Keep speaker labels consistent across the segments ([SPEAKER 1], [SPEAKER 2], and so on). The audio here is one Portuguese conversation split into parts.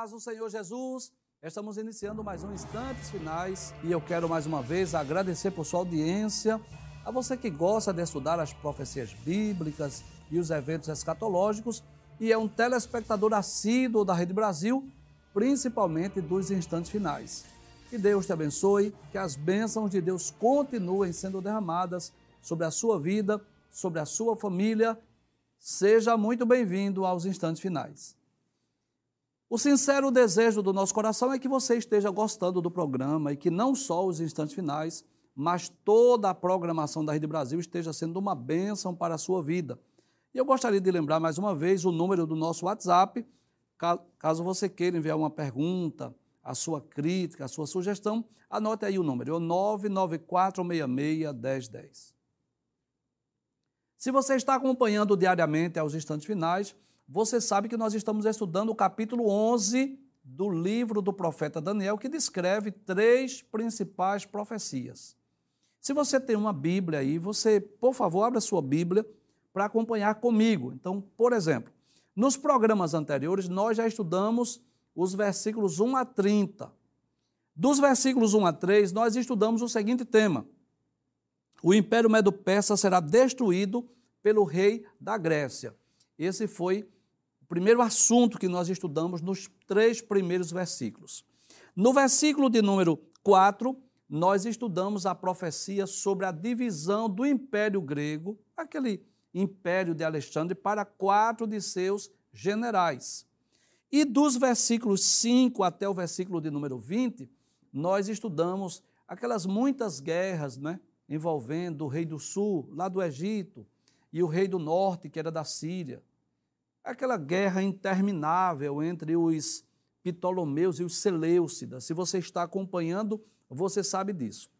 [SPEAKER 1] Paz do Senhor Jesus. Estamos iniciando mais um Instantes Finais e eu quero mais uma vez agradecer por sua audiência, a você que gosta de estudar as profecias bíblicas e os eventos escatológicos e é um telespectador assíduo da Rede Brasil, principalmente dos Instantes Finais. Que Deus te abençoe, que as bênçãos de Deus continuem sendo derramadas sobre a sua vida, sobre a sua família. Seja muito bem-vindo aos Instantes Finais. O sincero desejo do nosso coração é que você esteja gostando do programa e que não só os instantes finais, mas toda a programação da Rede Brasil esteja sendo uma bênção para a sua vida. E eu gostaria de lembrar mais uma vez o número do nosso WhatsApp, caso você queira enviar uma pergunta, a sua crítica, a sua sugestão, anote aí o número, é o 994661010. Se você está acompanhando diariamente aos instantes finais, você sabe que nós estamos estudando o capítulo 11 do livro do profeta Daniel, que descreve três principais profecias. Se você tem uma Bíblia aí, você, por favor, abra sua Bíblia para acompanhar comigo. Então, por exemplo, nos programas anteriores, nós já estudamos os versículos 1 a 30. Dos versículos 1 a 3, nós estudamos o seguinte tema: O Império Medo-Persa será destruído pelo rei da Grécia. Esse foi primeiro assunto que nós estudamos nos três primeiros versículos. No versículo de número 4, nós estudamos a profecia sobre a divisão do Império Grego, aquele império de Alexandre, para quatro de seus generais. E dos versículos 5 até o versículo de número 20, nós estudamos aquelas muitas guerras né, envolvendo o rei do sul, lá do Egito, e o rei do norte, que era da Síria aquela guerra interminável entre os Ptolomeus e os Seleucidas. Se você está acompanhando, você sabe disso.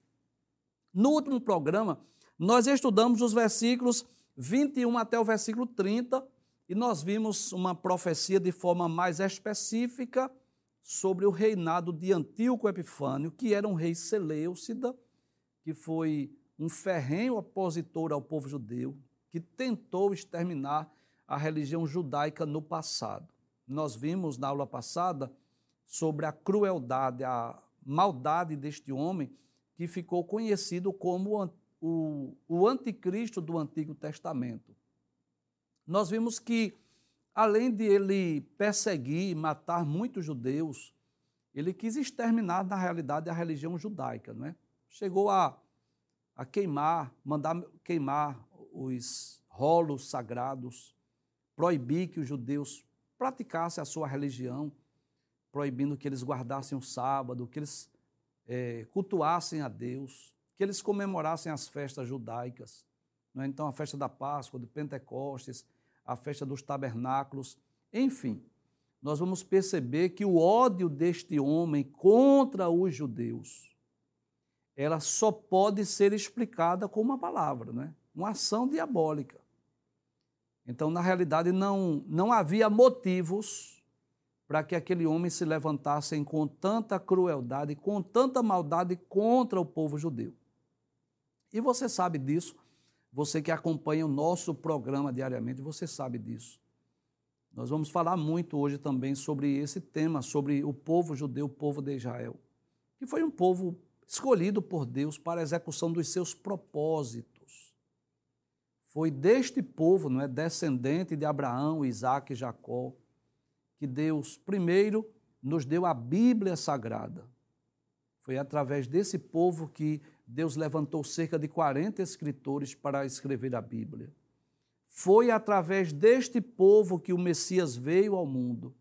[SPEAKER 1] No último programa, nós estudamos os versículos 21 até o versículo 30 e nós vimos uma profecia de forma mais específica sobre o reinado de Antíoco Epifânio, que era um rei Seleucida, que foi um ferrenho opositor ao povo judeu, que tentou exterminar a religião judaica no passado. Nós vimos na aula passada sobre a crueldade, a maldade deste homem que ficou conhecido como o, o anticristo do Antigo Testamento. Nós vimos que, além de ele perseguir e matar muitos judeus, ele quis exterminar, na realidade, a religião judaica. Não é? Chegou a, a queimar, mandar queimar os rolos sagrados, proibir que os judeus praticassem a sua religião, proibindo que eles guardassem o sábado, que eles é, cultuassem a Deus, que eles comemorassem as festas judaicas. Né? Então, a festa da Páscoa, de Pentecostes, a festa dos tabernáculos, enfim. Nós vamos perceber que o ódio deste homem contra os judeus, ela só pode ser explicada com uma palavra, né? uma ação diabólica. Então, na realidade, não, não havia motivos para que aquele homem se levantasse com tanta crueldade, com tanta maldade contra o povo judeu. E você sabe disso, você que acompanha o nosso programa diariamente, você sabe disso. Nós vamos falar muito hoje também sobre esse tema, sobre o povo judeu, o povo de Israel, que foi um povo escolhido por Deus para a execução dos seus propósitos. Foi deste povo, não é, descendente de Abraão, Isaac e Jacó, que Deus primeiro nos deu a Bíblia Sagrada. Foi através desse povo que Deus levantou cerca de 40 escritores para escrever a Bíblia. Foi através deste povo que o Messias veio ao mundo.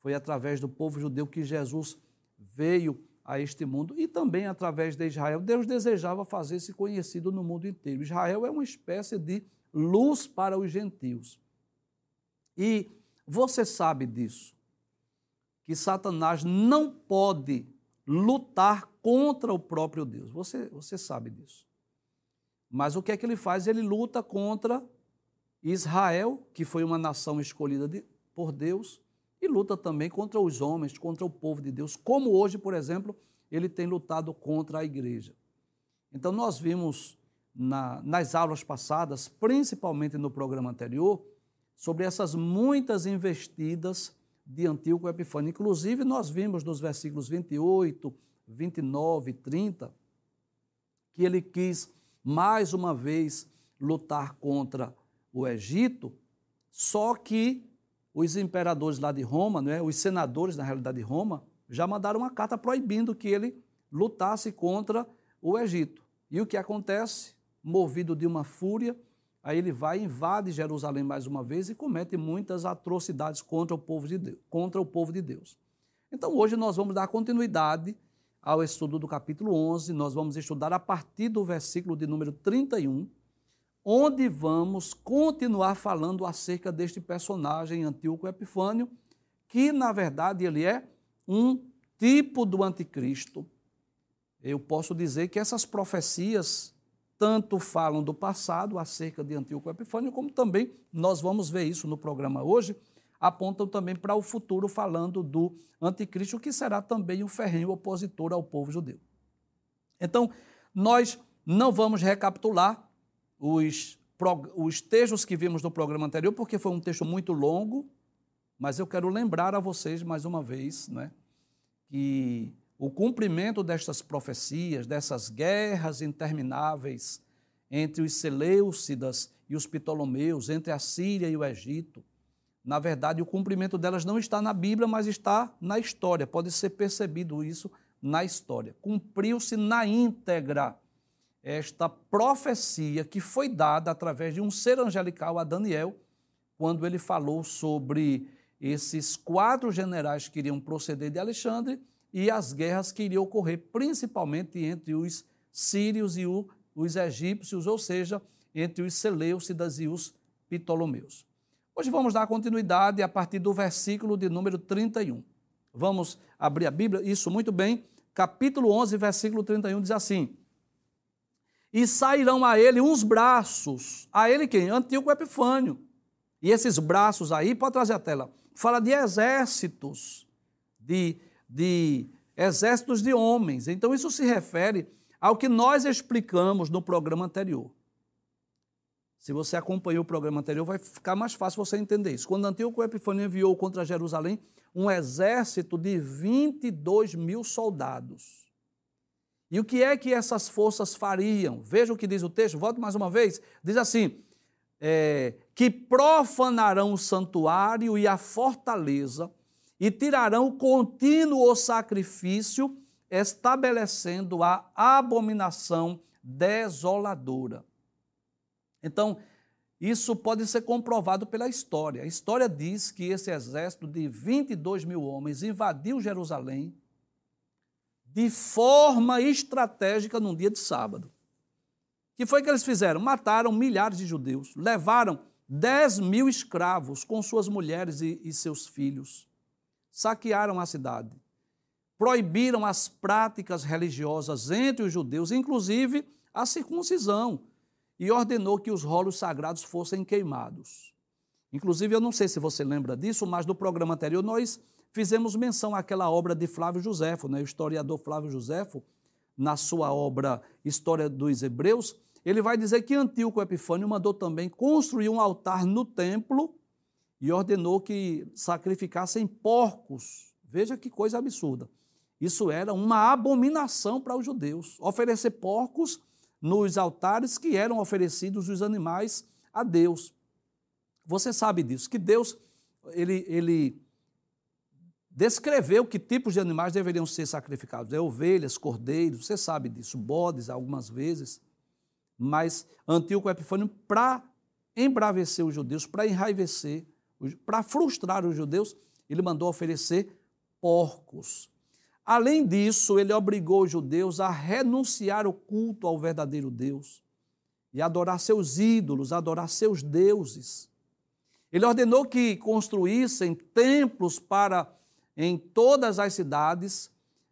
[SPEAKER 1] Foi através do povo judeu que Jesus veio a este mundo e também através de Israel. Deus desejava fazer-se conhecido no mundo inteiro. Israel é uma espécie de luz para os gentios. E você sabe disso, que Satanás não pode lutar contra o próprio Deus. Você, você sabe disso. Mas o que é que ele faz? Ele luta contra Israel, que foi uma nação escolhida de, por Deus, e luta também contra os homens, contra o povo de Deus, como hoje, por exemplo, ele tem lutado contra a igreja. Então, nós vimos na, nas aulas passadas, principalmente no programa anterior, sobre essas muitas investidas de Antíoco Epifânio. Inclusive, nós vimos nos versículos 28, 29 e 30 que ele quis mais uma vez lutar contra o Egito, só que os imperadores lá de Roma, né, os senadores, na realidade, de Roma, já mandaram uma carta proibindo que ele lutasse contra o Egito. E o que acontece? Movido de uma fúria, aí ele vai, invade Jerusalém mais uma vez e comete muitas atrocidades contra o povo de Deus. Contra o povo de Deus. Então, hoje nós vamos dar continuidade ao estudo do capítulo 11, nós vamos estudar a partir do versículo de número 31, onde vamos continuar falando acerca deste personagem Antíoco Epifânio, que na verdade ele é um tipo do anticristo. Eu posso dizer que essas profecias tanto falam do passado acerca de Antíoco Epifânio, como também nós vamos ver isso no programa hoje, apontam também para o futuro, falando do anticristo, que será também um ferrenho opositor ao povo judeu. Então, nós não vamos recapitular os, os textos que vimos no programa anterior, porque foi um texto muito longo, mas eu quero lembrar a vocês mais uma vez né, que o cumprimento destas profecias, dessas guerras intermináveis entre os Seleucidas e os Ptolomeus, entre a Síria e o Egito, na verdade, o cumprimento delas não está na Bíblia, mas está na história. Pode ser percebido isso na história. Cumpriu-se na íntegra esta profecia que foi dada através de um ser angelical a Daniel, quando ele falou sobre esses quatro generais que iriam proceder de Alexandre e as guerras que iriam ocorrer principalmente entre os sírios e os egípcios, ou seja, entre os Seleucidas e os Ptolomeus. Hoje vamos dar continuidade a partir do versículo de número 31. Vamos abrir a Bíblia, isso muito bem. Capítulo 11, versículo 31 diz assim: E sairão a ele uns braços, a ele quem? Antíoco Epifânio. E esses braços aí, pode trazer a tela, fala de exércitos, de, de exércitos de homens. Então isso se refere ao que nós explicamos no programa anterior. Se você acompanhou o programa anterior, vai ficar mais fácil você entender isso. Quando Antíoco Epifânio enviou contra Jerusalém um exército de 22 mil soldados. E o que é que essas forças fariam? Veja o que diz o texto, volto mais uma vez. Diz assim: é, que profanarão o santuário e a fortaleza, e tirarão contínuo sacrifício, estabelecendo a abominação desoladora. Então, isso pode ser comprovado pela história. A história diz que esse exército de 22 mil homens invadiu Jerusalém de forma estratégica num dia de sábado. O que foi que eles fizeram? Mataram milhares de judeus, levaram 10 mil escravos com suas mulheres e, e seus filhos, saquearam a cidade, proibiram as práticas religiosas entre os judeus, inclusive a circuncisão e ordenou que os rolos sagrados fossem queimados. Inclusive, eu não sei se você lembra disso, mas no programa anterior nós fizemos menção àquela obra de Flávio Joséfo, né? o historiador Flávio Joséfo, na sua obra História dos Hebreus, ele vai dizer que Antíoco Epifânio mandou também construir um altar no templo e ordenou que sacrificassem porcos. Veja que coisa absurda. Isso era uma abominação para os judeus. Oferecer porcos nos altares que eram oferecidos os animais a Deus. Você sabe disso, que Deus ele, ele descreveu que tipos de animais deveriam ser sacrificados. É ovelhas, cordeiros, você sabe disso, bodes algumas vezes. Mas Antíoco Epifânio, para embravecer os judeus, para enraivecer, para frustrar os judeus, ele mandou oferecer porcos. Além disso, ele obrigou os judeus a renunciar o culto ao verdadeiro Deus e adorar seus ídolos, adorar seus deuses. Ele ordenou que construíssem templos para, em todas as cidades,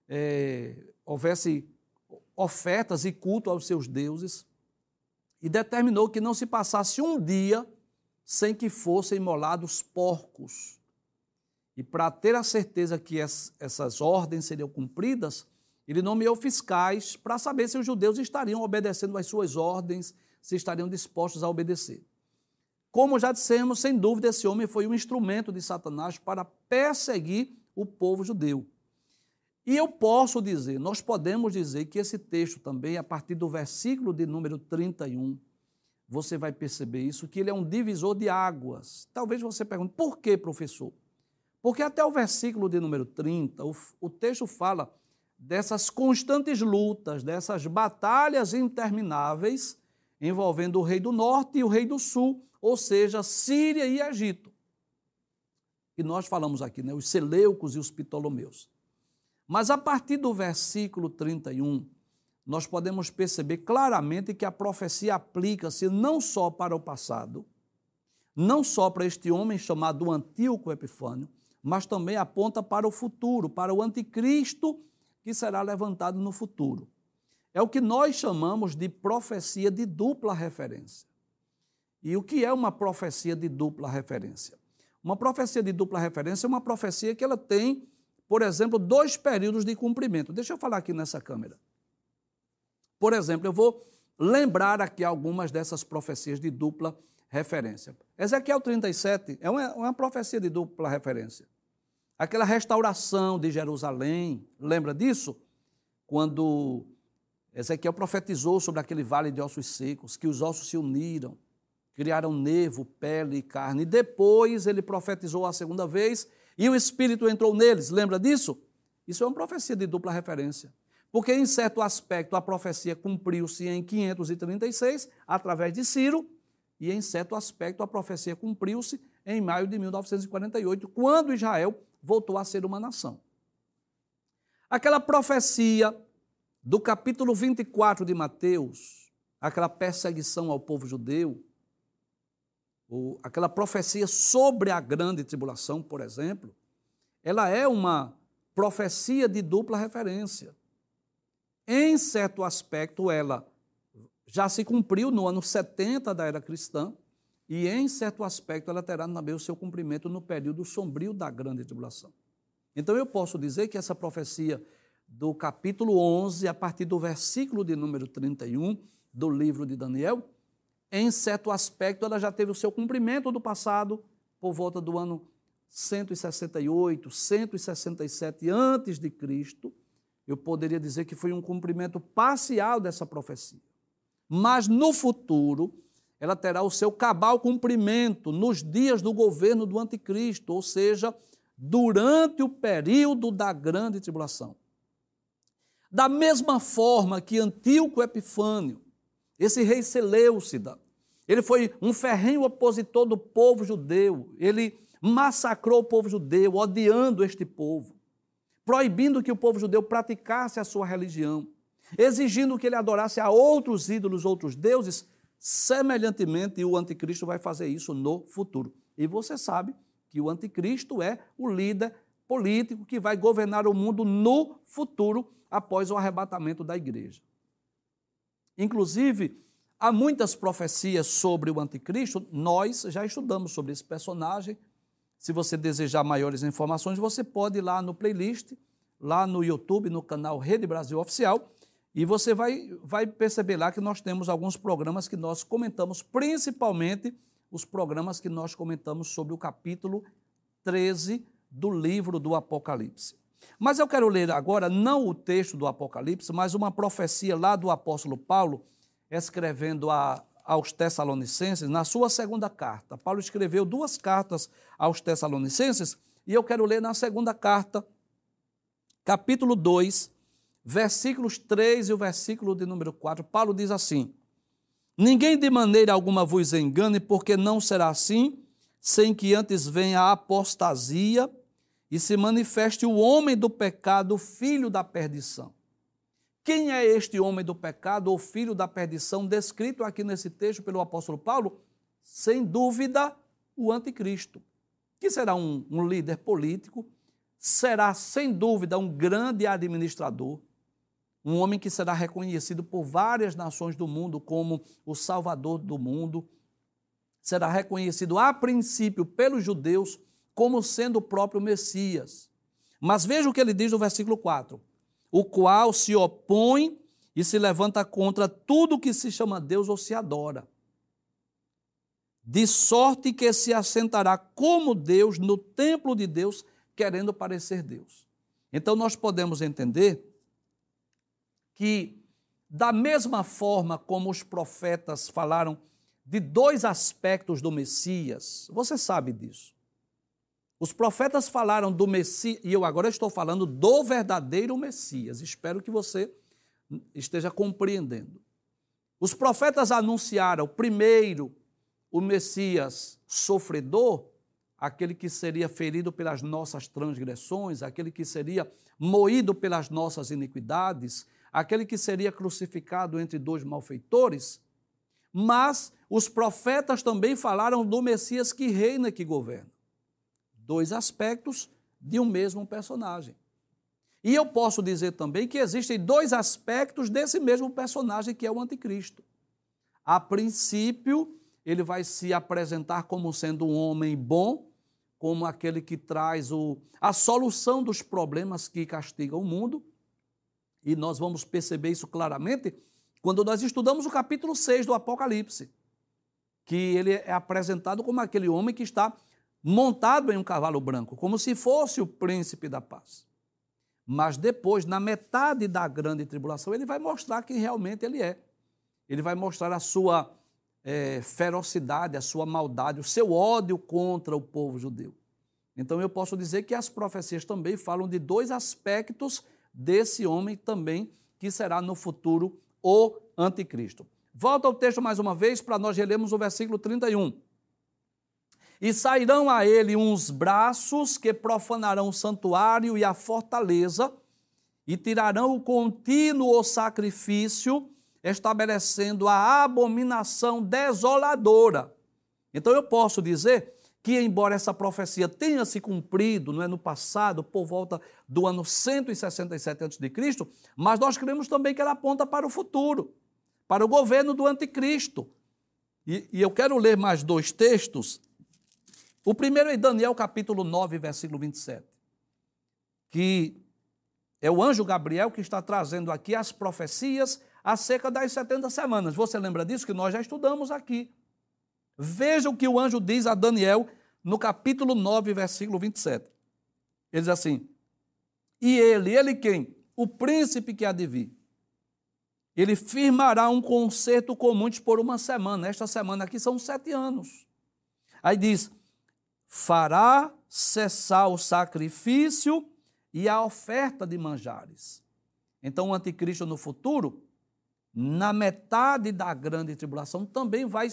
[SPEAKER 1] é, houvesse ofertas e culto aos seus deuses, e determinou que não se passasse um dia sem que fossem imolados porcos e para ter a certeza que essas ordens seriam cumpridas, ele nomeou fiscais para saber se os judeus estariam obedecendo às suas ordens, se estariam dispostos a obedecer. Como já dissemos, sem dúvida, esse homem foi um instrumento de Satanás para perseguir o povo judeu. E eu posso dizer, nós podemos dizer que esse texto também, a partir do versículo de número 31, você vai perceber isso, que ele é um divisor de águas. Talvez você pergunte, por que, professor? Porque até o versículo de número 30, o, o texto fala dessas constantes lutas, dessas batalhas intermináveis envolvendo o rei do norte e o rei do sul, ou seja, Síria e Egito. E nós falamos aqui, né, os Seleucos e os Ptolomeus. Mas a partir do versículo 31, nós podemos perceber claramente que a profecia aplica-se não só para o passado, não só para este homem chamado Antíoco Epifânio, mas também aponta para o futuro, para o anticristo que será levantado no futuro. É o que nós chamamos de profecia de dupla referência. E o que é uma profecia de dupla referência? Uma profecia de dupla referência é uma profecia que ela tem, por exemplo, dois períodos de cumprimento. Deixa eu falar aqui nessa câmera. Por exemplo, eu vou lembrar aqui algumas dessas profecias de dupla referência. Ezequiel 37 é uma, uma profecia de dupla referência. Aquela restauração de Jerusalém, lembra disso? Quando Ezequiel profetizou sobre aquele vale de ossos secos, que os ossos se uniram, criaram nevo, pele e carne. Depois ele profetizou a segunda vez e o Espírito entrou neles. Lembra disso? Isso é uma profecia de dupla referência. Porque, em certo aspecto, a profecia cumpriu-se em 536, através de Ciro, e, em certo aspecto, a profecia cumpriu-se em maio de 1948, quando Israel voltou a ser uma nação. Aquela profecia do capítulo 24 de Mateus, aquela perseguição ao povo judeu, ou aquela profecia sobre a grande tribulação, por exemplo, ela é uma profecia de dupla referência. Em certo aspecto, ela já se cumpriu no ano 70 da era cristã, e em certo aspecto ela terá também o seu cumprimento no período sombrio da grande tribulação. Então eu posso dizer que essa profecia do capítulo 11, a partir do versículo de número 31 do livro de Daniel, em certo aspecto ela já teve o seu cumprimento do passado, por volta do ano 168, 167 antes de Cristo, eu poderia dizer que foi um cumprimento parcial dessa profecia. Mas no futuro, ela terá o seu cabal cumprimento nos dias do governo do anticristo, ou seja, durante o período da grande tribulação. Da mesma forma que Antíoco Epifânio, esse rei Seleucida, ele foi um ferrenho opositor do povo judeu, ele massacrou o povo judeu, odiando este povo proibindo que o povo judeu praticasse a sua religião, exigindo que ele adorasse a outros ídolos, outros deuses, semelhantemente o anticristo vai fazer isso no futuro. E você sabe que o anticristo é o líder político que vai governar o mundo no futuro após o arrebatamento da igreja. Inclusive, há muitas profecias sobre o anticristo, nós já estudamos sobre esse personagem se você desejar maiores informações, você pode ir lá no playlist, lá no YouTube, no canal Rede Brasil Oficial, e você vai, vai perceber lá que nós temos alguns programas que nós comentamos, principalmente os programas que nós comentamos sobre o capítulo 13 do livro do Apocalipse. Mas eu quero ler agora não o texto do Apocalipse, mas uma profecia lá do apóstolo Paulo, escrevendo a, aos Tessalonicenses, na sua segunda carta. Paulo escreveu duas cartas aos Tessalonicenses e eu quero ler na segunda carta, capítulo 2, versículos 3 e o versículo de número 4. Paulo diz assim: Ninguém de maneira alguma vos engane, porque não será assim, sem que antes venha a apostasia e se manifeste o homem do pecado, filho da perdição quem é este homem do pecado ou filho da perdição, descrito aqui nesse texto pelo apóstolo Paulo? Sem dúvida, o anticristo, que será um, um líder político, será sem dúvida um grande administrador, um homem que será reconhecido por várias nações do mundo como o salvador do mundo, será reconhecido a princípio pelos judeus como sendo o próprio Messias. Mas veja o que ele diz no versículo 4: o qual se opõe e se levanta contra tudo que se chama Deus ou se adora. de sorte que se assentará como Deus no templo de Deus, querendo parecer Deus. Então nós podemos entender que, da mesma forma como os profetas falaram de dois aspectos do Messias, você sabe disso. Os profetas falaram do Messias, e eu agora estou falando do verdadeiro Messias. Espero que você esteja compreendendo. Os profetas anunciaram primeiro o Messias sofredor, aquele que seria ferido pelas nossas transgressões, aquele que seria moído pelas nossas iniquidades, aquele que seria crucificado entre dois malfeitores. Mas os profetas também falaram do Messias que reina e que governa. Dois aspectos de um mesmo personagem. E eu posso dizer também que existem dois aspectos desse mesmo personagem que é o anticristo. A princípio, ele vai se apresentar como sendo um homem bom, como aquele que traz o, a solução dos problemas que castigam o mundo. E nós vamos perceber isso claramente quando nós estudamos o capítulo 6 do Apocalipse, que ele é apresentado como aquele homem que está montado em um cavalo branco, como se fosse o príncipe da paz. Mas depois, na metade da grande tribulação, ele vai mostrar quem realmente ele é. Ele vai mostrar a sua é, ferocidade, a sua maldade, o seu ódio contra o povo judeu. Então eu posso dizer que as profecias também falam de dois aspectos desse homem também, que será no futuro o anticristo. Volta ao texto mais uma vez para nós relermos o versículo 31. E sairão a ele uns braços que profanarão o santuário e a fortaleza, e tirarão o contínuo sacrifício, estabelecendo a abominação desoladora. Então eu posso dizer que, embora essa profecia tenha se cumprido não é, no passado, por volta do ano 167 a.C., mas nós cremos também que ela aponta para o futuro, para o governo do anticristo. E, e eu quero ler mais dois textos o primeiro é Daniel capítulo 9, versículo 27, que é o anjo Gabriel que está trazendo aqui as profecias acerca das 70 semanas. Você lembra disso que nós já estudamos aqui? Veja o que o anjo diz a Daniel no capítulo 9, versículo 27. Ele diz assim: E ele, ele quem? O príncipe que há de vir. Ele firmará um concerto com muitos por uma semana. Esta semana aqui são sete anos. Aí diz: fará cessar o sacrifício e a oferta de manjares. Então, o anticristo no futuro, na metade da grande tribulação, também vai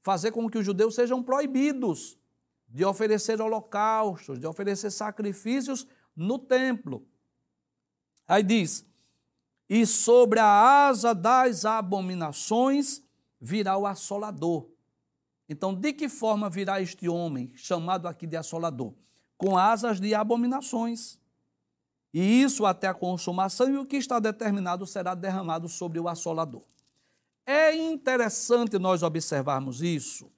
[SPEAKER 1] fazer com que os judeus sejam proibidos de oferecer holocaustos, de oferecer sacrifícios no templo. Aí diz: e sobre a asa das abominações virá o assolador então, de que forma virá este homem, chamado aqui de assolador? Com asas de abominações. E isso até a consumação, e o que está determinado será derramado sobre o assolador. É interessante nós observarmos isso,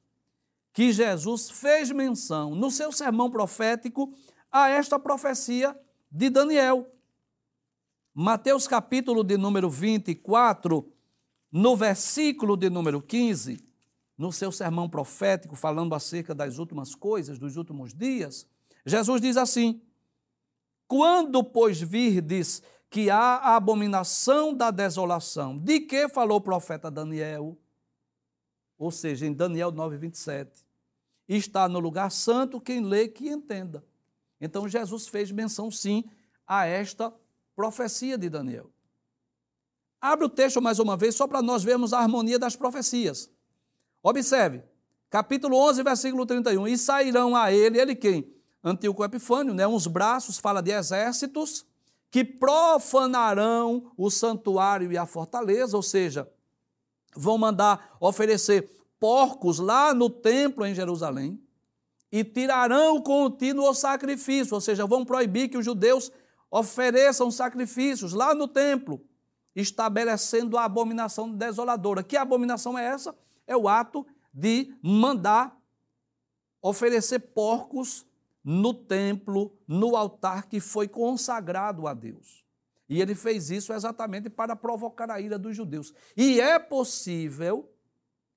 [SPEAKER 1] que Jesus fez menção no seu sermão profético a esta profecia de Daniel. Mateus capítulo de número 24, no versículo de número 15, no seu sermão profético, falando acerca das últimas coisas, dos últimos dias, Jesus diz assim: Quando, pois, virdes que há a abominação da desolação, de que falou o profeta Daniel? Ou seja, em Daniel 9, 27. Está no lugar santo quem lê que entenda. Então Jesus fez menção, sim, a esta profecia de Daniel. Abre o texto mais uma vez, só para nós vermos a harmonia das profecias. Observe, capítulo 11, versículo 31. E sairão a ele, ele quem? Antíoco Epifânio, né? uns braços, fala de exércitos, que profanarão o santuário e a fortaleza, ou seja, vão mandar oferecer porcos lá no templo em Jerusalém e tirarão o contínuo sacrifício, ou seja, vão proibir que os judeus ofereçam sacrifícios lá no templo, estabelecendo a abominação desoladora. Que abominação é essa? É o ato de mandar oferecer porcos no templo, no altar que foi consagrado a Deus. E ele fez isso exatamente para provocar a ira dos judeus. E é possível,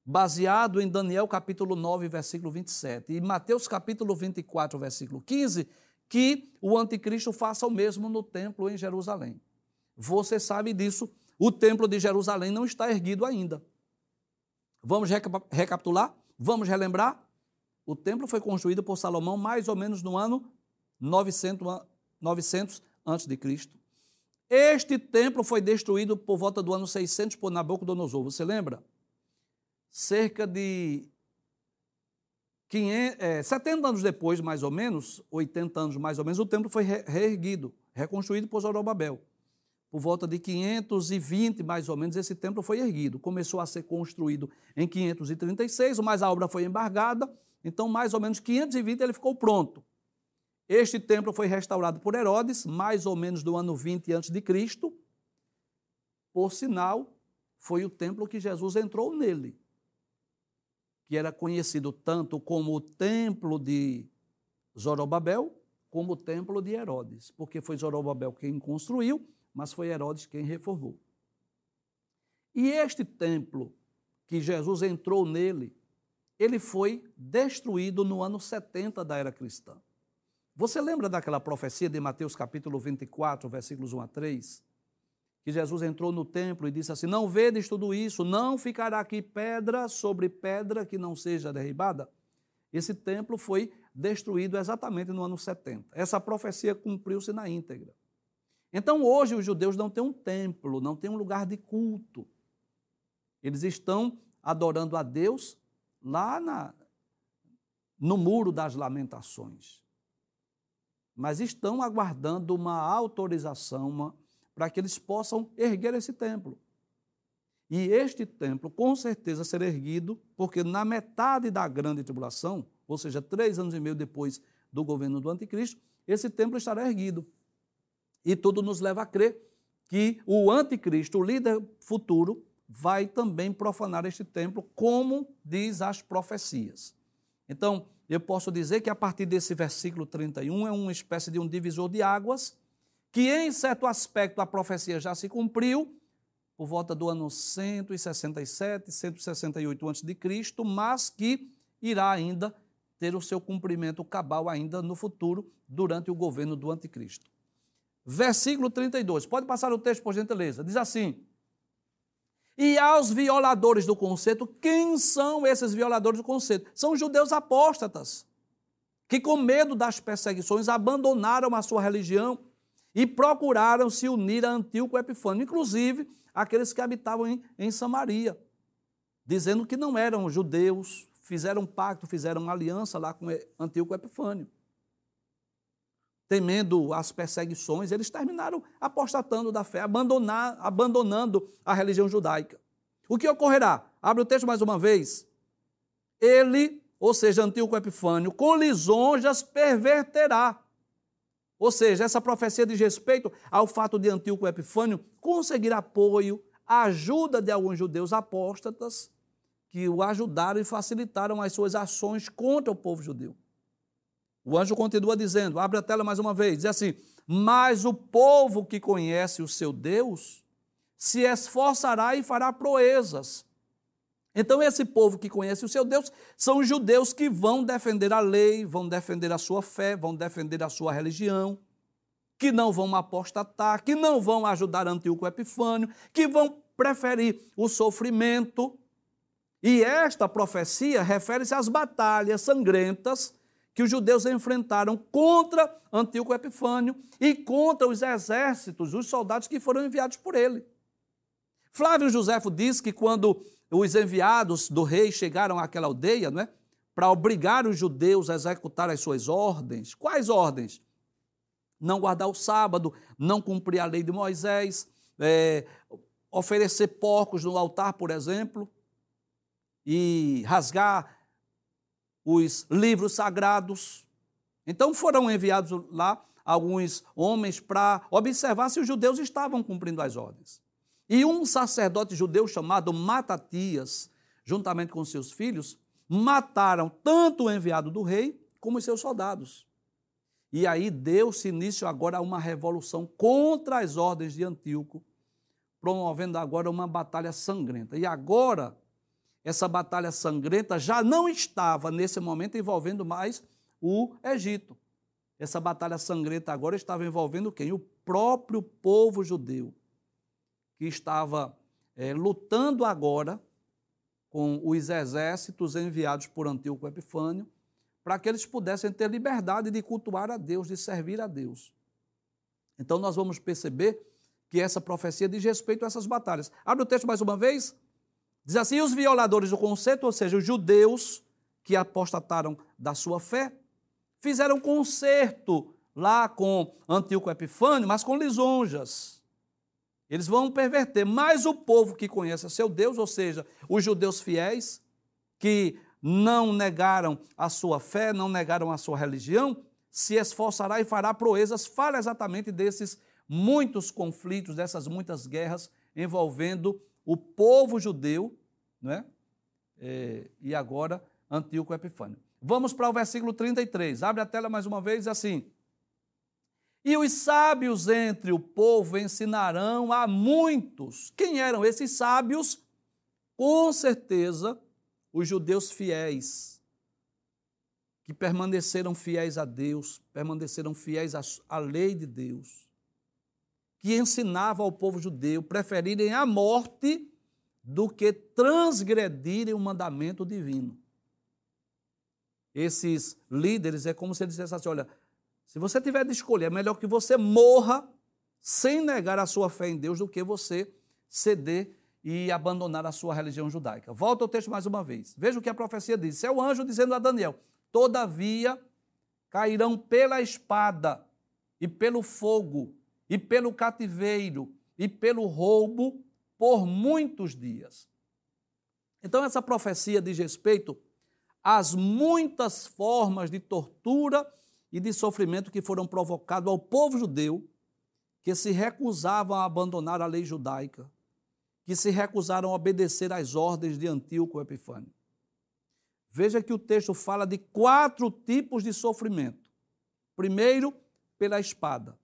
[SPEAKER 1] baseado em Daniel capítulo 9, versículo 27, e Mateus capítulo 24, versículo 15, que o anticristo faça o mesmo no templo em Jerusalém. Você sabe disso, o templo de Jerusalém não está erguido ainda. Vamos recapitular? Vamos relembrar? O templo foi construído por Salomão mais ou menos no ano 900, 900 a.C. Este templo foi destruído por volta do ano 600 por Nabucodonosor, você lembra? Cerca de 500, é, 70 anos depois, mais ou menos, 80 anos mais ou menos, o templo foi reerguido, reconstruído por Zorobabel. Por volta de 520, mais ou menos, esse templo foi erguido. Começou a ser construído em 536, mas a obra foi embargada, então, mais ou menos 520 ele ficou pronto. Este templo foi restaurado por Herodes, mais ou menos do ano 20 a.C. Por sinal, foi o templo que Jesus entrou nele que era conhecido tanto como o templo de Zorobabel, como o templo de Herodes, porque foi Zorobabel quem construiu, mas foi Herodes quem reformou. E este templo, que Jesus entrou nele, ele foi destruído no ano 70 da era cristã. Você lembra daquela profecia de Mateus capítulo 24, versículos 1 a 3? que Jesus entrou no templo e disse assim: Não vedes tudo isso, não ficará aqui pedra sobre pedra que não seja derribada. Esse templo foi destruído exatamente no ano 70. Essa profecia cumpriu-se na íntegra. Então, hoje, os judeus não têm um templo, não têm um lugar de culto. Eles estão adorando a Deus lá na, no Muro das Lamentações. Mas estão aguardando uma autorização, para que eles possam erguer esse templo. E este templo, com certeza, será erguido, porque na metade da grande tribulação, ou seja, três anos e meio depois do governo do anticristo, esse templo estará erguido. E tudo nos leva a crer que o anticristo, o líder futuro, vai também profanar este templo, como diz as profecias. Então, eu posso dizer que a partir desse versículo 31 é uma espécie de um divisor de águas que em certo aspecto a profecia já se cumpriu, por volta do ano 167, 168 a.C., mas que irá ainda ter o seu cumprimento cabal ainda no futuro, durante o governo do anticristo. Versículo 32, pode passar o texto por gentileza, diz assim, e aos violadores do conceito, quem são esses violadores do conceito? São judeus apóstatas, que com medo das perseguições abandonaram a sua religião e procuraram se unir a Antíoco Epifânio, inclusive aqueles que habitavam em, em Samaria, dizendo que não eram judeus, fizeram pacto, fizeram uma aliança lá com Antíoco Epifânio. Temendo as perseguições, eles terminaram apostatando da fé, abandonando a religião judaica. O que ocorrerá? Abre o texto mais uma vez. Ele, ou seja, Antíoco Epifânio, com lisonjas perverterá ou seja, essa profecia diz respeito ao fato de Antíoco Epifânio conseguir apoio, ajuda de alguns judeus apóstatas que o ajudaram e facilitaram as suas ações contra o povo judeu. O anjo continua dizendo, abre a tela mais uma vez, diz assim: Mas o povo que conhece o seu Deus se esforçará e fará proezas então, esse povo que conhece o seu Deus são os judeus que vão defender a lei, vão defender a sua fé, vão defender a sua religião, que não vão apostatar, que não vão ajudar Antíoco Epifânio, que vão preferir o sofrimento. E esta profecia refere-se às batalhas sangrentas que os judeus enfrentaram contra Antíoco Epifânio e contra os exércitos, os soldados que foram enviados por ele. Flávio Josefo diz que quando os enviados do rei chegaram àquela aldeia, não é? Para obrigar os judeus a executar as suas ordens. Quais ordens? Não guardar o sábado, não cumprir a lei de Moisés, é, oferecer porcos no altar, por exemplo, e rasgar os livros sagrados. Então foram enviados lá alguns homens para observar se os judeus estavam cumprindo as ordens. E um sacerdote judeu chamado Matatias, juntamente com seus filhos, mataram tanto o enviado do rei como os seus soldados. E aí deu-se início agora a uma revolução contra as ordens de Antíoco, promovendo agora uma batalha sangrenta. E agora essa batalha sangrenta já não estava, nesse momento, envolvendo mais o Egito. Essa batalha sangrenta agora estava envolvendo quem? O próprio povo judeu, que estava é, lutando agora com os exércitos enviados por Antíoco Epifânio, para que eles pudessem ter liberdade de cultuar a Deus, de servir a Deus. Então nós vamos perceber que essa profecia diz respeito a essas batalhas. Abre o texto mais uma vez. Diz assim: os violadores do conceito, ou seja, os judeus que apostataram da sua fé, fizeram concerto lá com Antíoco Epifânio, mas com lisonjas. Eles vão perverter. Mas o povo que conhece a seu Deus, ou seja, os judeus fiéis, que não negaram a sua fé, não negaram a sua religião, se esforçará e fará proezas. Fala exatamente desses muitos conflitos, dessas muitas guerras envolvendo o povo judeu, né? É, e agora Antíoco Epifânio. Vamos para o versículo 33. Abre a tela mais uma vez, assim. E os sábios entre o povo ensinarão a muitos. Quem eram esses sábios? Com certeza, os judeus fiéis, que permaneceram fiéis a Deus, permaneceram fiéis à lei de Deus que ensinava ao povo judeu preferirem a morte do que transgredirem o mandamento divino. Esses líderes é como se eles dissessem assim: olha, se você tiver de escolher, é melhor que você morra sem negar a sua fé em Deus do que você ceder e abandonar a sua religião judaica. Volta ao texto mais uma vez. Veja o que a profecia diz. É o anjo dizendo a Daniel: Todavia cairão pela espada e pelo fogo e pelo cativeiro e pelo roubo por muitos dias. Então, essa profecia diz respeito às muitas formas de tortura e de sofrimento que foram provocados ao povo judeu, que se recusavam a abandonar a lei judaica, que se recusaram a obedecer às ordens de Antíoco Epifânio. Veja que o texto fala de quatro tipos de sofrimento. Primeiro, pela espada.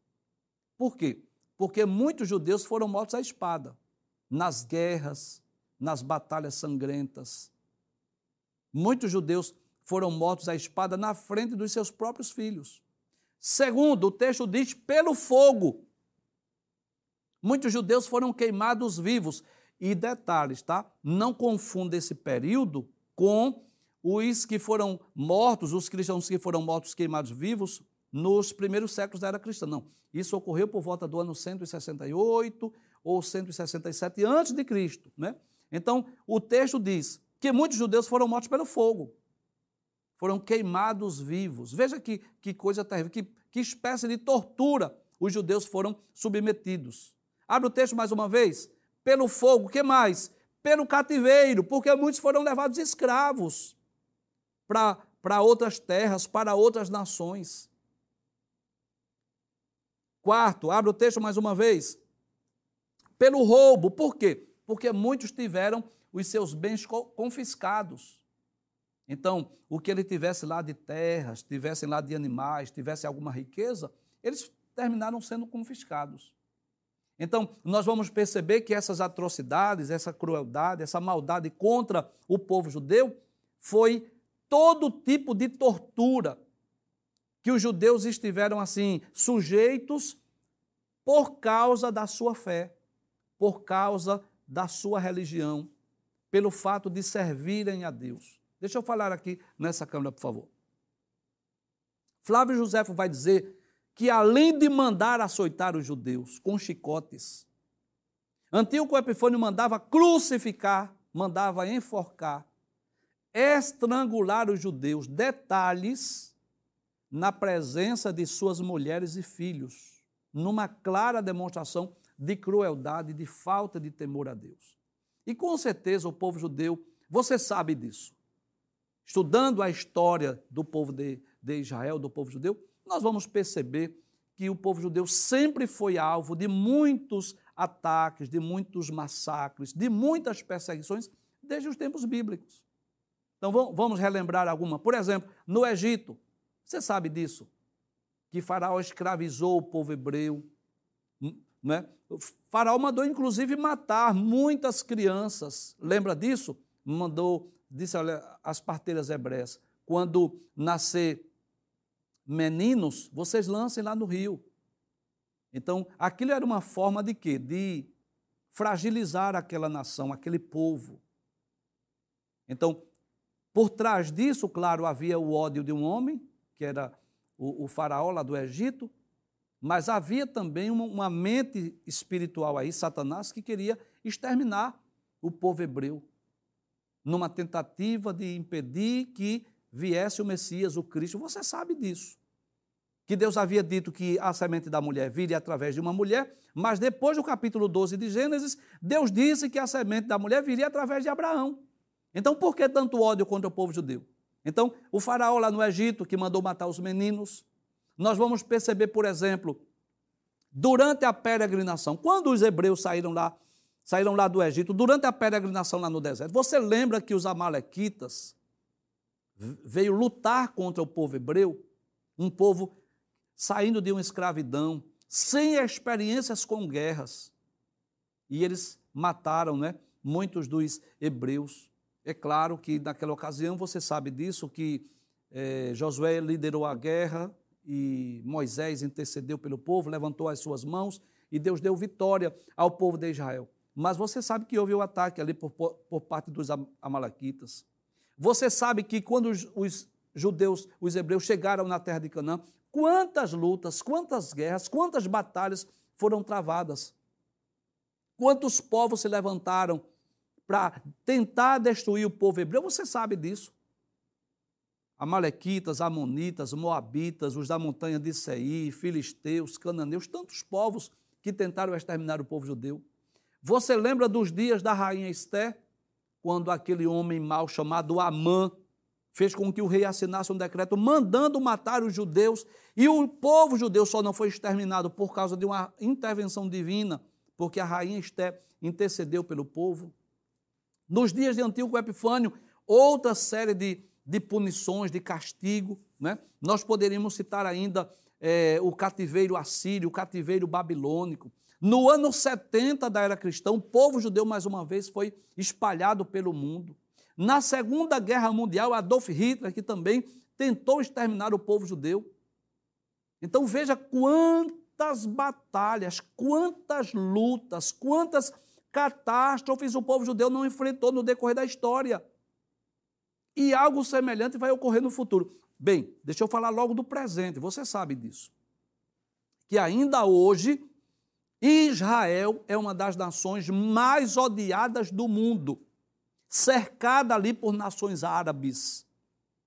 [SPEAKER 1] Por quê? Porque muitos judeus foram mortos à espada, nas guerras, nas batalhas sangrentas. Muitos judeus foram mortos à espada na frente dos seus próprios filhos. Segundo, o texto diz pelo fogo. Muitos judeus foram queimados vivos. E detalhes, tá? Não confunda esse período com os que foram mortos, os cristãos que foram mortos queimados vivos nos primeiros séculos da era cristã. Não. Isso ocorreu por volta do ano 168 ou 167 antes de Cristo, né? Então, o texto diz que muitos judeus foram mortos pelo fogo. Foram queimados vivos. Veja que, que coisa terrível, que, que espécie de tortura os judeus foram submetidos. Abre o texto mais uma vez. Pelo fogo, que mais? Pelo cativeiro, porque muitos foram levados escravos para outras terras, para outras nações. Quarto, abre o texto mais uma vez. Pelo roubo. Por quê? Porque muitos tiveram os seus bens confiscados. Então, o que ele tivesse lá de terras, tivessem lá de animais, tivesse alguma riqueza, eles terminaram sendo confiscados. Então, nós vamos perceber que essas atrocidades, essa crueldade, essa maldade contra o povo judeu foi todo tipo de tortura que os judeus estiveram assim sujeitos por causa da sua fé, por causa da sua religião, pelo fato de servirem a Deus. Deixa eu falar aqui nessa câmera, por favor. Flávio José vai dizer que além de mandar açoitar os judeus com chicotes, Antíoco Epifânio mandava crucificar, mandava enforcar, estrangular os judeus. Detalhes na presença de suas mulheres e filhos, numa clara demonstração de crueldade, de falta de temor a Deus. E com certeza o povo judeu, você sabe disso. Estudando a história do povo de, de Israel, do povo judeu, nós vamos perceber que o povo judeu sempre foi alvo de muitos ataques, de muitos massacres, de muitas perseguições, desde os tempos bíblicos. Então vamos relembrar alguma. Por exemplo, no Egito, você sabe disso? Que Faraó escravizou o povo hebreu. Hum, né? O faraó mandou, inclusive, matar muitas crianças. Lembra disso? mandou, disse, as parteiras hebreias, quando nascer meninos, vocês lancem lá no rio. Então, aquilo era uma forma de quê? De fragilizar aquela nação, aquele povo. Então, por trás disso, claro, havia o ódio de um homem, que era o, o faraó lá do Egito, mas havia também uma, uma mente espiritual aí, Satanás, que queria exterminar o povo hebreu, numa tentativa de impedir que viesse o Messias, o Cristo. Você sabe disso que Deus havia dito que a semente da mulher viria através de uma mulher, mas depois do capítulo 12 de Gênesis, Deus disse que a semente da mulher viria através de Abraão. Então, por que tanto ódio contra o povo judeu? Então, o faraó lá no Egito, que mandou matar os meninos, nós vamos perceber, por exemplo, durante a peregrinação, quando os hebreus saíram lá, saíram lá do Egito, durante a peregrinação lá no deserto, você lembra que os amalequitas veio lutar contra o povo hebreu, um povo saindo de uma escravidão, sem experiências com guerras. E eles mataram né, muitos dos hebreus. É claro que naquela ocasião, você sabe disso, que é, Josué liderou a guerra e Moisés intercedeu pelo povo, levantou as suas mãos e Deus deu vitória ao povo de Israel. Mas você sabe que houve o um ataque ali por, por parte dos amalequitas. Você sabe que quando os, os judeus, os hebreus chegaram na terra de Canaã, Quantas lutas, quantas guerras, quantas batalhas foram travadas? Quantos povos se levantaram para tentar destruir o povo hebreu? Você sabe disso. Amalequitas, Amonitas, Moabitas, os da montanha de Seir, Filisteus, Cananeus, tantos povos que tentaram exterminar o povo judeu. Você lembra dos dias da rainha Esté, quando aquele homem mau chamado Amã fez com que o rei assinasse um decreto mandando matar os judeus, e o povo judeu só não foi exterminado por causa de uma intervenção divina, porque a rainha Esté intercedeu pelo povo. Nos dias de Antíoco Epifânio, outra série de, de punições, de castigo. Né? Nós poderíamos citar ainda é, o cativeiro assírio, o cativeiro babilônico. No ano 70 da era cristã, o povo judeu, mais uma vez, foi espalhado pelo mundo. Na Segunda Guerra Mundial, Adolf Hitler, que também tentou exterminar o povo judeu. Então veja quantas batalhas, quantas lutas, quantas catástrofes o povo judeu não enfrentou no decorrer da história. E algo semelhante vai ocorrer no futuro. Bem, deixa eu falar logo do presente, você sabe disso. Que ainda hoje, Israel é uma das nações mais odiadas do mundo cercada ali por nações árabes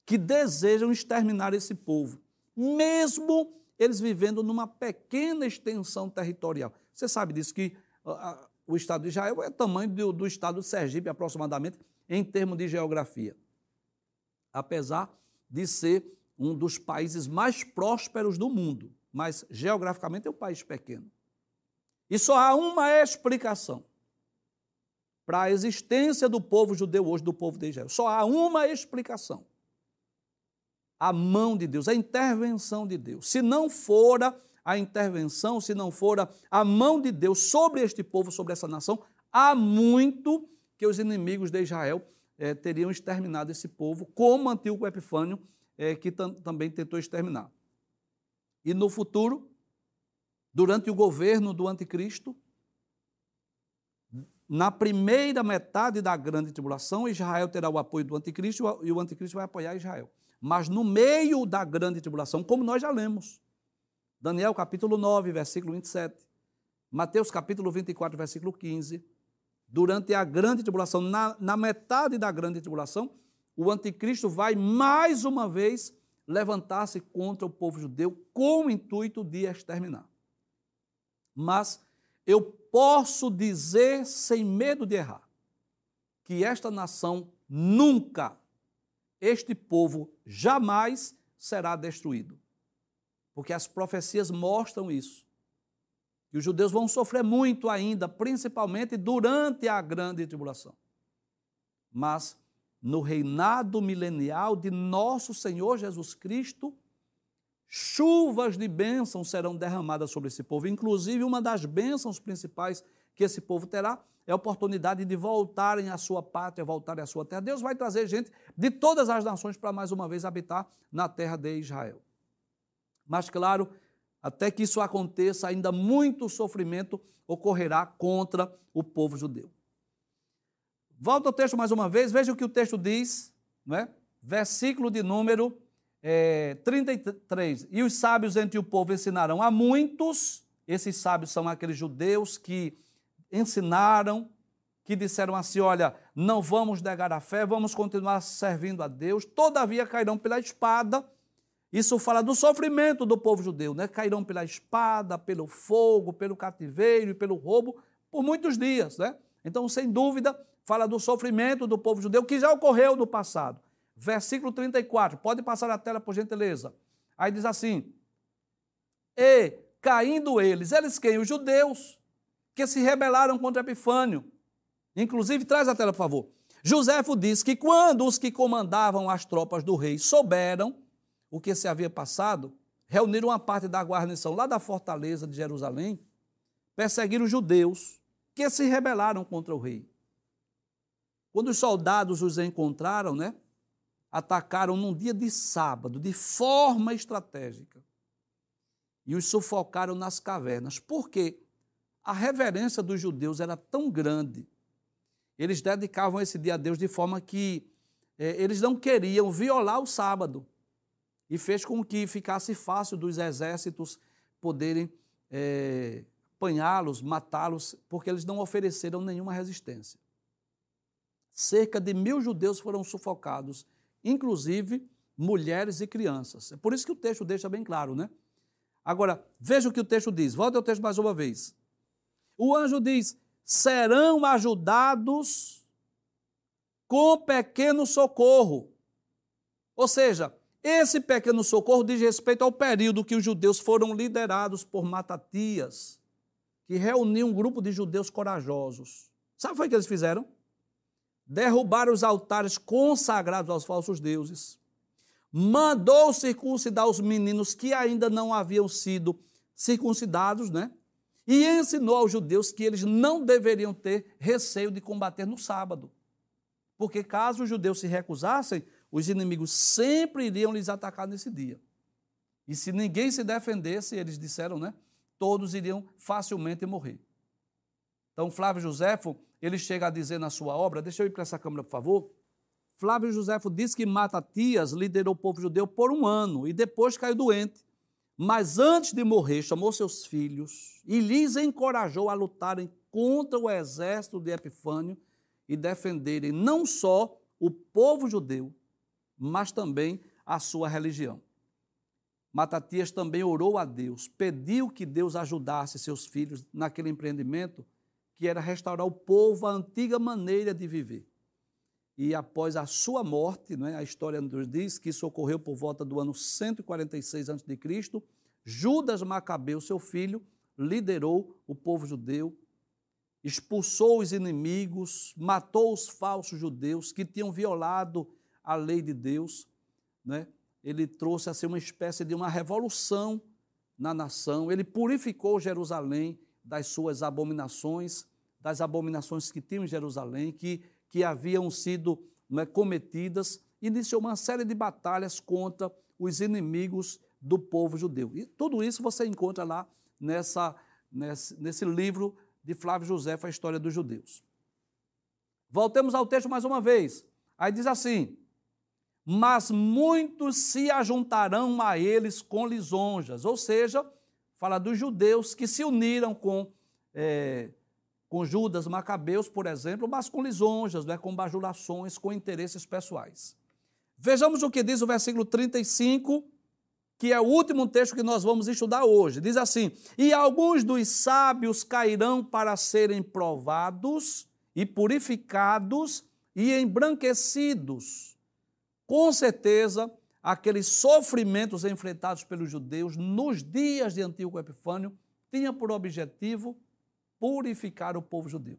[SPEAKER 1] que desejam exterminar esse povo, mesmo eles vivendo numa pequena extensão territorial. Você sabe disso que uh, o Estado de Israel é o tamanho do, do Estado de Sergipe, aproximadamente, em termos de geografia. Apesar de ser um dos países mais prósperos do mundo, mas geograficamente é um país pequeno. E só há uma explicação para a existência do povo judeu hoje, do povo de Israel. Só há uma explicação. A mão de Deus, a intervenção de Deus. Se não fora a intervenção, se não fora a mão de Deus sobre este povo, sobre essa nação, há muito que os inimigos de Israel eh, teriam exterminado esse povo, como Antíoco Epifânio, eh, que tam também tentou exterminar. E no futuro, durante o governo do anticristo, na primeira metade da grande tribulação, Israel terá o apoio do anticristo e o anticristo vai apoiar Israel. Mas no meio da grande tribulação, como nós já lemos, Daniel capítulo 9, versículo 27, Mateus capítulo 24, versículo 15, durante a grande tribulação, na, na metade da grande tribulação, o anticristo vai mais uma vez levantar-se contra o povo judeu com o intuito de exterminar. Mas eu posso dizer sem medo de errar que esta nação nunca, este povo jamais será destruído. Porque as profecias mostram isso. Que os judeus vão sofrer muito ainda, principalmente durante a grande tribulação. Mas no reinado milenial de nosso Senhor Jesus Cristo, chuvas de bênçãos serão derramadas sobre esse povo. Inclusive, uma das bênçãos principais que esse povo terá é a oportunidade de voltarem à sua pátria, voltarem à sua terra. Deus vai trazer gente de todas as nações para mais uma vez habitar na terra de Israel. Mas, claro, até que isso aconteça, ainda muito sofrimento ocorrerá contra o povo judeu. Volta ao texto mais uma vez, veja o que o texto diz, não é? versículo de número é, 33. E os sábios entre o povo ensinarão a muitos, esses sábios são aqueles judeus que ensinaram, que disseram assim: olha, não vamos negar a fé, vamos continuar servindo a Deus, todavia cairão pela espada. Isso fala do sofrimento do povo judeu, né? Cairão pela espada, pelo fogo, pelo cativeiro e pelo roubo por muitos dias, né? Então, sem dúvida, fala do sofrimento do povo judeu que já ocorreu no passado. Versículo 34, pode passar a tela por gentileza. Aí diz assim: E caindo eles, eles quem? Os judeus, que se rebelaram contra Epifânio. Inclusive, traz a tela, por favor. Joséfo diz que quando os que comandavam as tropas do rei souberam o que se havia passado, reuniram uma parte da guarnição lá da fortaleza de Jerusalém, perseguiram os judeus que se rebelaram contra o rei. Quando os soldados os encontraram, né, atacaram num dia de sábado, de forma estratégica, e os sufocaram nas cavernas. Por quê? A reverência dos judeus era tão grande, eles dedicavam esse dia a Deus de forma que eh, eles não queriam violar o sábado e fez com que ficasse fácil dos exércitos poderem é, apanhá-los, matá-los, porque eles não ofereceram nenhuma resistência. Cerca de mil judeus foram sufocados, inclusive mulheres e crianças. É por isso que o texto deixa bem claro, né? Agora, veja o que o texto diz. Volta ao texto mais uma vez. O anjo diz: serão ajudados com pequeno socorro. Ou seja, esse pequeno socorro diz respeito ao período que os judeus foram liderados por Matatias, que reuniu um grupo de judeus corajosos. Sabe o que, foi que eles fizeram? Derrubaram os altares consagrados aos falsos deuses. Mandou circuncidar os meninos que ainda não haviam sido circuncidados, né? E ensinou aos judeus que eles não deveriam ter receio de combater no sábado. Porque caso os judeus se recusassem, os inimigos sempre iriam lhes atacar nesse dia. E se ninguém se defendesse, eles disseram, né? Todos iriam facilmente morrer. Então, Flávio Joséfo, ele chega a dizer na sua obra, deixa eu ir para essa câmera, por favor. Flávio Joséfo diz que Matatias liderou o povo judeu por um ano e depois caiu doente. Mas antes de morrer, chamou seus filhos e lhes encorajou a lutarem contra o exército de Epifânio e defenderem não só o povo judeu, mas também a sua religião. Matatias também orou a Deus, pediu que Deus ajudasse seus filhos naquele empreendimento que era restaurar o povo à antiga maneira de viver. E após a sua morte, né, a história nos diz que isso ocorreu por volta do ano 146 a.C., Judas Macabeu, seu filho, liderou o povo judeu, expulsou os inimigos, matou os falsos judeus que tinham violado a lei de Deus, né? ele trouxe assim uma espécie de uma revolução na nação, ele purificou Jerusalém das suas abominações, das abominações que tinham em Jerusalém, que, que haviam sido né, cometidas, iniciou uma série de batalhas contra os inimigos do povo judeu. E tudo isso você encontra lá nessa, nesse, nesse livro de Flávio José, a História dos Judeus. Voltemos ao texto mais uma vez. Aí diz assim: mas muitos se ajuntarão a eles com lisonjas, ou seja, fala dos judeus que se uniram com, é, com Judas Macabeus, por exemplo, mas com lisonjas, né, com bajulações, com interesses pessoais. Vejamos o que diz o versículo 35, que é o último texto que nós vamos estudar hoje. Diz assim: E alguns dos sábios cairão para serem provados e purificados e embranquecidos com certeza, aqueles sofrimentos enfrentados pelos judeus nos dias de Antíoco Epifânio tinha por objetivo purificar o povo judeu.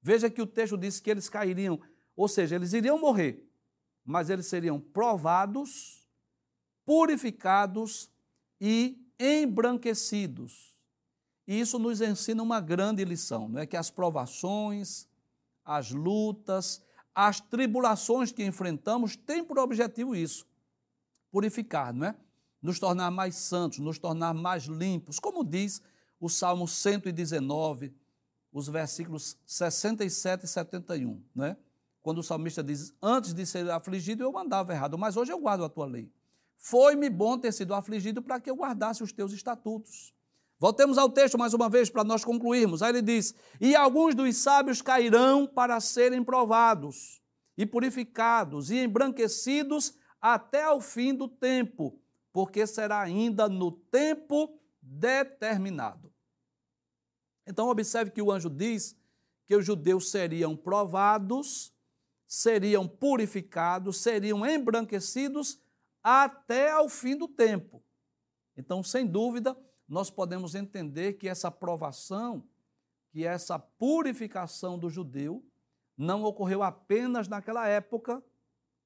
[SPEAKER 1] Veja que o texto diz que eles cairiam, ou seja, eles iriam morrer, mas eles seriam provados, purificados e embranquecidos. E isso nos ensina uma grande lição, não é que as provações, as lutas, as tribulações que enfrentamos têm por objetivo isso, purificar, não é? Nos tornar mais santos, nos tornar mais limpos, como diz o Salmo 119, os versículos 67 e 71, não é? Quando o salmista diz: Antes de ser afligido, eu andava errado, mas hoje eu guardo a tua lei. Foi-me bom ter sido afligido para que eu guardasse os teus estatutos. Voltemos ao texto mais uma vez para nós concluirmos. Aí ele diz: E alguns dos sábios cairão para serem provados, e purificados, e embranquecidos até ao fim do tempo, porque será ainda no tempo determinado. Então, observe que o anjo diz que os judeus seriam provados, seriam purificados, seriam embranquecidos até ao fim do tempo. Então, sem dúvida, nós podemos entender que essa provação, que essa purificação do judeu, não ocorreu apenas naquela época,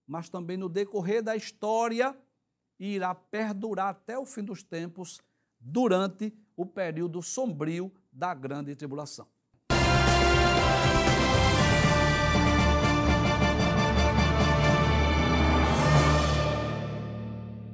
[SPEAKER 1] mas também no decorrer da história e irá perdurar até o fim dos tempos, durante o período sombrio da grande tribulação.